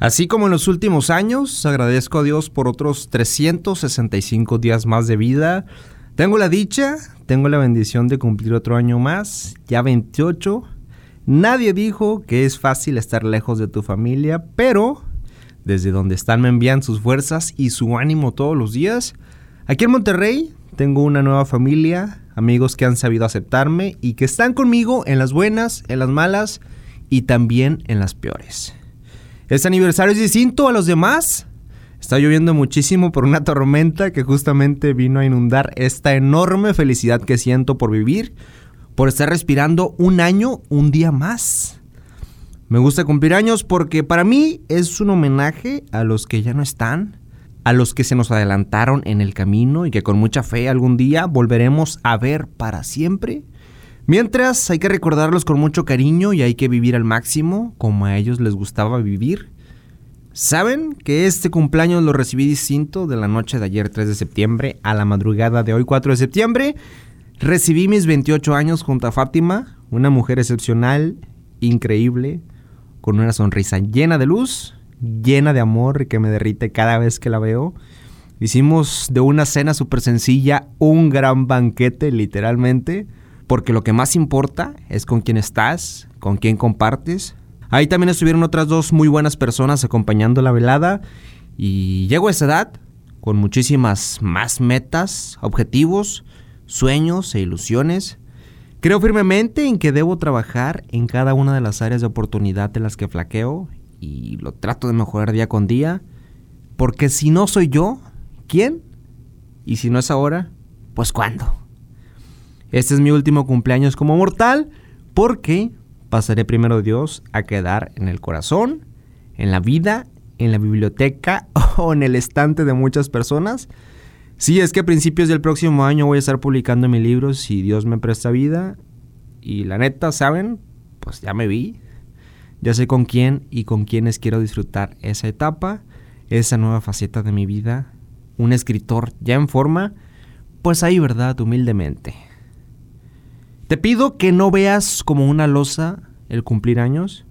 Así como en los últimos años, agradezco a Dios por otros 365 días más de vida. Tengo la dicha, tengo la bendición de cumplir otro año más, ya 28. Nadie dijo que es fácil estar lejos de tu familia, pero desde donde están me envían sus fuerzas y su ánimo todos los días. Aquí en Monterrey tengo una nueva familia, amigos que han sabido aceptarme y que están conmigo en las buenas, en las malas y también en las peores. Este aniversario es distinto a los demás. Está lloviendo muchísimo por una tormenta que justamente vino a inundar esta enorme felicidad que siento por vivir, por estar respirando un año, un día más. Me gusta cumplir años porque para mí es un homenaje a los que ya no están, a los que se nos adelantaron en el camino y que con mucha fe algún día volveremos a ver para siempre. Mientras hay que recordarlos con mucho cariño y hay que vivir al máximo como a ellos les gustaba vivir. ¿Saben que este cumpleaños lo recibí distinto de la noche de ayer 3 de septiembre a la madrugada de hoy 4 de septiembre? Recibí mis 28 años junto a Fátima, una mujer excepcional, increíble, con una sonrisa llena de luz, llena de amor que me derrite cada vez que la veo. Hicimos de una cena súper sencilla un gran banquete, literalmente porque lo que más importa es con quién estás, con quién compartes. Ahí también estuvieron otras dos muy buenas personas acompañando la velada y llego a esa edad con muchísimas más metas, objetivos, sueños e ilusiones. Creo firmemente en que debo trabajar en cada una de las áreas de oportunidad de las que flaqueo y lo trato de mejorar día con día, porque si no soy yo, ¿quién? Y si no es ahora, pues ¿cuándo? Este es mi último cumpleaños como mortal porque pasaré primero Dios a quedar en el corazón, en la vida, en la biblioteca o en el estante de muchas personas. Sí, es que a principios del próximo año voy a estar publicando mi libro si Dios me presta vida. Y la neta, ¿saben? Pues ya me vi. Ya sé con quién y con quiénes quiero disfrutar esa etapa, esa nueva faceta de mi vida. Un escritor ya en forma, pues ahí, ¿verdad? Humildemente. Te pido que no veas como una losa el cumplir años.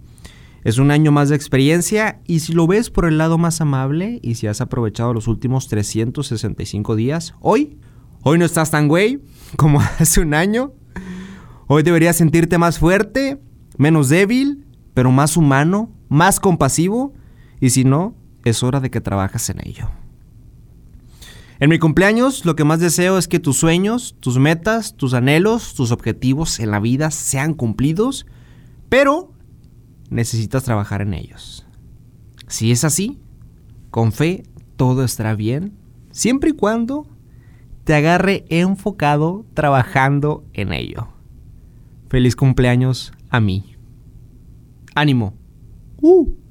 Es un año más de experiencia y si lo ves por el lado más amable y si has aprovechado los últimos 365 días, hoy, hoy no estás tan güey como hace un año. Hoy deberías sentirte más fuerte, menos débil, pero más humano, más compasivo y si no, es hora de que trabajes en ello. En mi cumpleaños lo que más deseo es que tus sueños, tus metas, tus anhelos, tus objetivos en la vida sean cumplidos, pero necesitas trabajar en ellos. Si es así, con fe todo estará bien, siempre y cuando te agarre enfocado trabajando en ello. Feliz cumpleaños a mí. Ánimo. Uh.